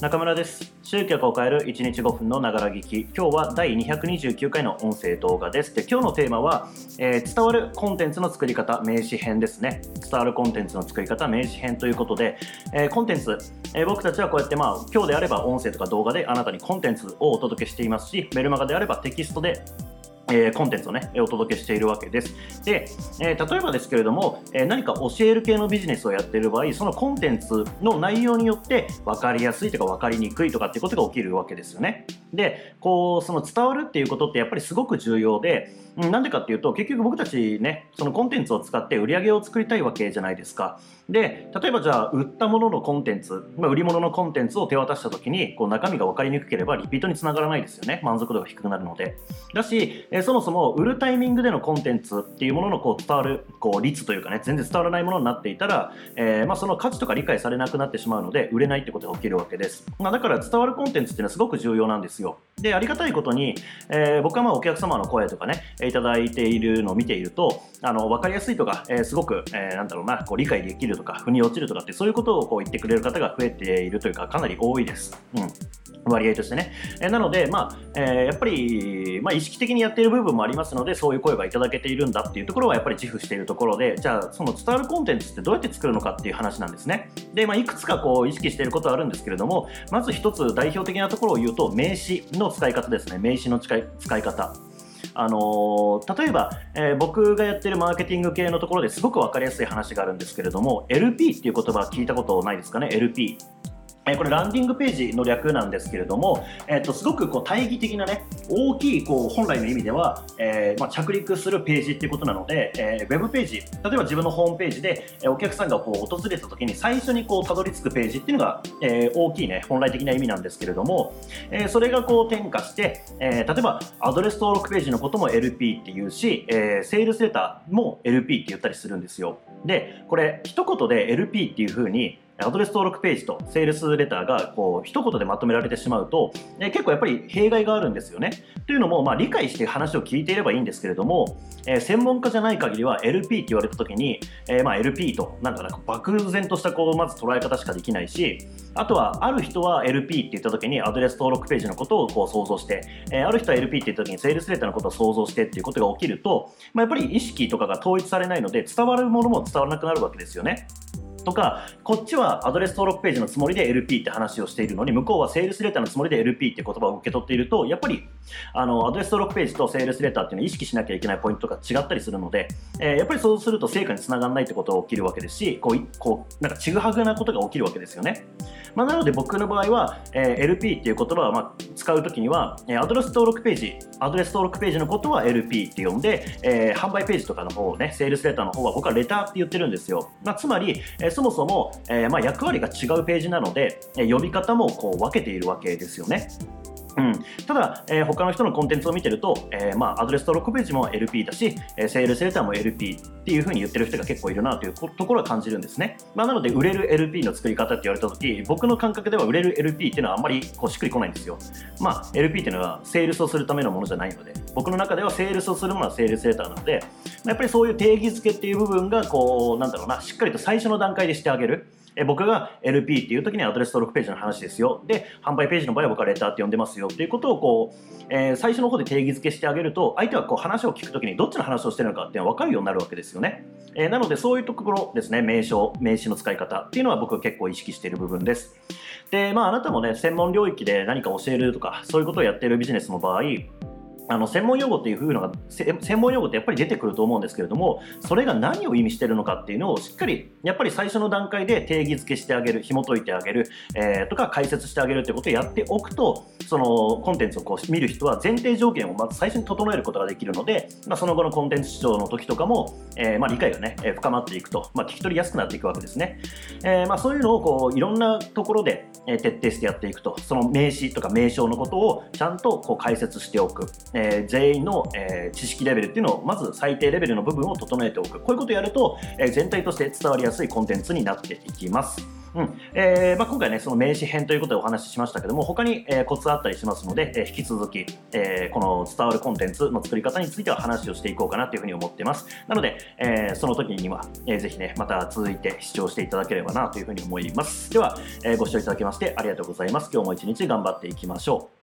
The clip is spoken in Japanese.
中村です。集客を変える1日5分のながら聞き。今日は第229回の音声動画です。で今日のテーマは、えー、伝わるコンテンツの作り方名詞編ですね。伝わるコンテンツの作り方名詞編ということで、えー、コンテンツ、えー、僕たちはこうやってまあ今日であれば音声とか動画であなたにコンテンツをお届けしていますしメルマガであればテキストでえ、コンテンツをね、お届けしているわけです。で、えー、例えばですけれども、えー、何か教える系のビジネスをやっている場合、そのコンテンツの内容によって分かりやすいとか分かりにくいとかっていうことが起きるわけですよね。で、こう、その伝わるっていうことってやっぱりすごく重要で、なんでかっていうと、結局僕たちね、そのコンテンツを使って売り上げを作りたいわけじゃないですか。で、例えばじゃあ、売ったもののコンテンツ、まあ、売り物のコンテンツを手渡した時に、こう中身が分かりにくければリピートにつながらないですよね。満足度が低くなるので。だし、えそもそも売るタイミングでのコンテンツっていうもののこう伝わるこう率というかね全然伝わらないものになっていたら、えー、まあ、その価値とか理解されなくなってしまうので売れないってことが起きるわけです、まあ、だから伝わるコンテンツっていうのはすごく重要なんですよ。でありがたいことに、えー、僕はまあお客様の声とかねいただいているのを見ているとあの分かりやすいとか、えー、すごく、えなんだろうなこう理解できるとか腑に落ちるとかってそういうことをこう言ってくれる方が増えているというかかなり多いです、うん。割合としてね。えなので、まあえー、やっぱり、まあ、意識的にやっている部分もありますので、そういう声がいただけているんだっていうところはやっぱり自負しているところで、じゃあ、その伝わるコンテンツってどうやって作るのかっていう話なんですね。で、まあ、いくつかこう意識していることはあるんですけれども、まず一つ代表的なところを言うと、名詞の使い方ですね。名詞の使い使い方。あのー、例えば、えー、僕がやってるマーケティング系のところですごく分かりやすい話があるんですけれども LP っていう言葉聞いたことないですかね？LP えこれランディングページの略なんですけれども、えー、とすごくこう大義的なね大きいこう本来の意味では、えー、まあ、着陸するページっていうことなので、えー、ウェブページ例えば自分のホームページで、えお客さんがこう訪れた時に最初にこうたどり着くページっていうのが、え大きいね本来的な意味なんですけれども、えそれがこう転化して、え例えばアドレス登録ページのことも LP っていうし、えセールスレターも LP って言ったりするんですよ。でこれ一言で LP っていう風にアドレス登録ページとセールスレターがこう一言でまとめられてしまうと、え結構やっぱり弊害があるんですよね。というのも、まあ、理解して話を聞いていればいいんですけれども、え、専門家じゃない限りは LP って言われた時に、え、まあ LP となんか漠然としたこうまず捉え方しかできないしあとはある人は LP って言った時にアドレス登録ページのことをこう想像して、え、ある人は LP って言った時にセールスレターのことを想像してっていうことが起きると、まあ、やっぱり意識とかが統一されないので伝わるものも伝わらなくなるわけですよね。とか、こっちはアドレス登録ページのつもりで LP って話をしているのに、向こうはセールスレターのつもりで LP って言葉を受け取っていると、やっぱりあのアドレス登録ページとセールスレターっていうのを意識しなきゃいけないポイントが違ったりするので、えー、やっぱりそうすると成果につながらないってことが起きるわけですし、こうこうなんかちぐはぐなことが起きるわけですよね。まあ、なので僕の場合は、えー、LP っていう言葉をまあ使うときには、えー、アドレス登録ページ、アドレス登録ページのことは LP って呼んで、えー、販売ページとかの方ね、セールスレターの方は僕はレターって言ってるんですよ。まあ、つまり、えそもそも、えまあ、役割が違うページなので、え、呼び方もこう分けているわけですよね。うん、ただ、えー、他の人のコンテンツを見てると、えー、まあ、アドレス登録ページも LP だし、えー、セールスレターも LP っていう風に言ってる人が結構いるなというところは感じるんですね。まあ、なので、売れる LP の作り方って言われた時僕の感覚では売れる LP っていうのはあんまりこうしっくりこないんですよ。まあ、LP っていうのはセールスをするためのものじゃないので、僕の中ではセールスをするものはセールスレターなので、やっぱりそういう定義づけっていう部分が、こう、なんだろうな、しっかりと最初の段階でしてあげる。え僕が LP っていう時にアドレス登録ページの話ですよ。で、販売ページの場合は僕はレターって呼んでますよっていうことをこう、えー、最初の方で定義づけしてあげると、相手はこう話を聞くときにどっちの話をしてるのかっていうのは分かるようになるわけですよね。えー、なのでそういうところですね、名称、名詞の使い方っていうのは僕は結構意識している部分です。で、まああなたもね、専門領域で何か教えるとか、そういうことをやっているビジネスの場合、あの専門用語っていう風のが専門用語ってやっぱり出てくると思うんですけれどもそれが何を意味してるのかっていうのをしっかりやっぱり最初の段階で定義づけしてあげる紐解いてあげる、えー、とか解説してあげるってことをやっておくとそのコンテンツをこう見る人は前提条件をまず最初に整えることができるので、まあ、その後のコンテンツ視聴の時とかも、えー、まあ理解がね深まっていくと、まあ、聞き取りやすくなっていくわけですね、えー、まそういうのをこういろんなところで徹底してやっていくとその名詞とか名称のことをちゃんとこう解説しておく、えー、全員のえー、知識レベルっていうのをまず最低レベルの部分を整えておく。こういうことをやると、えー、全体として伝わりやすいコンテンツになっていきます。うん。えーまあ、今回ねその名詞編ということでお話ししましたけども他に、えーコツあったりしますので、えー引き続き、えーこの伝わるコンテンツの作り方については話をしていこうかなというふうに思っています。なので、えーその時には、えーぜひねまた続いて視聴していただければなというふうに思います。では、えーご視聴いただきましてありがとうございます。今日も一日頑張っていきましょう。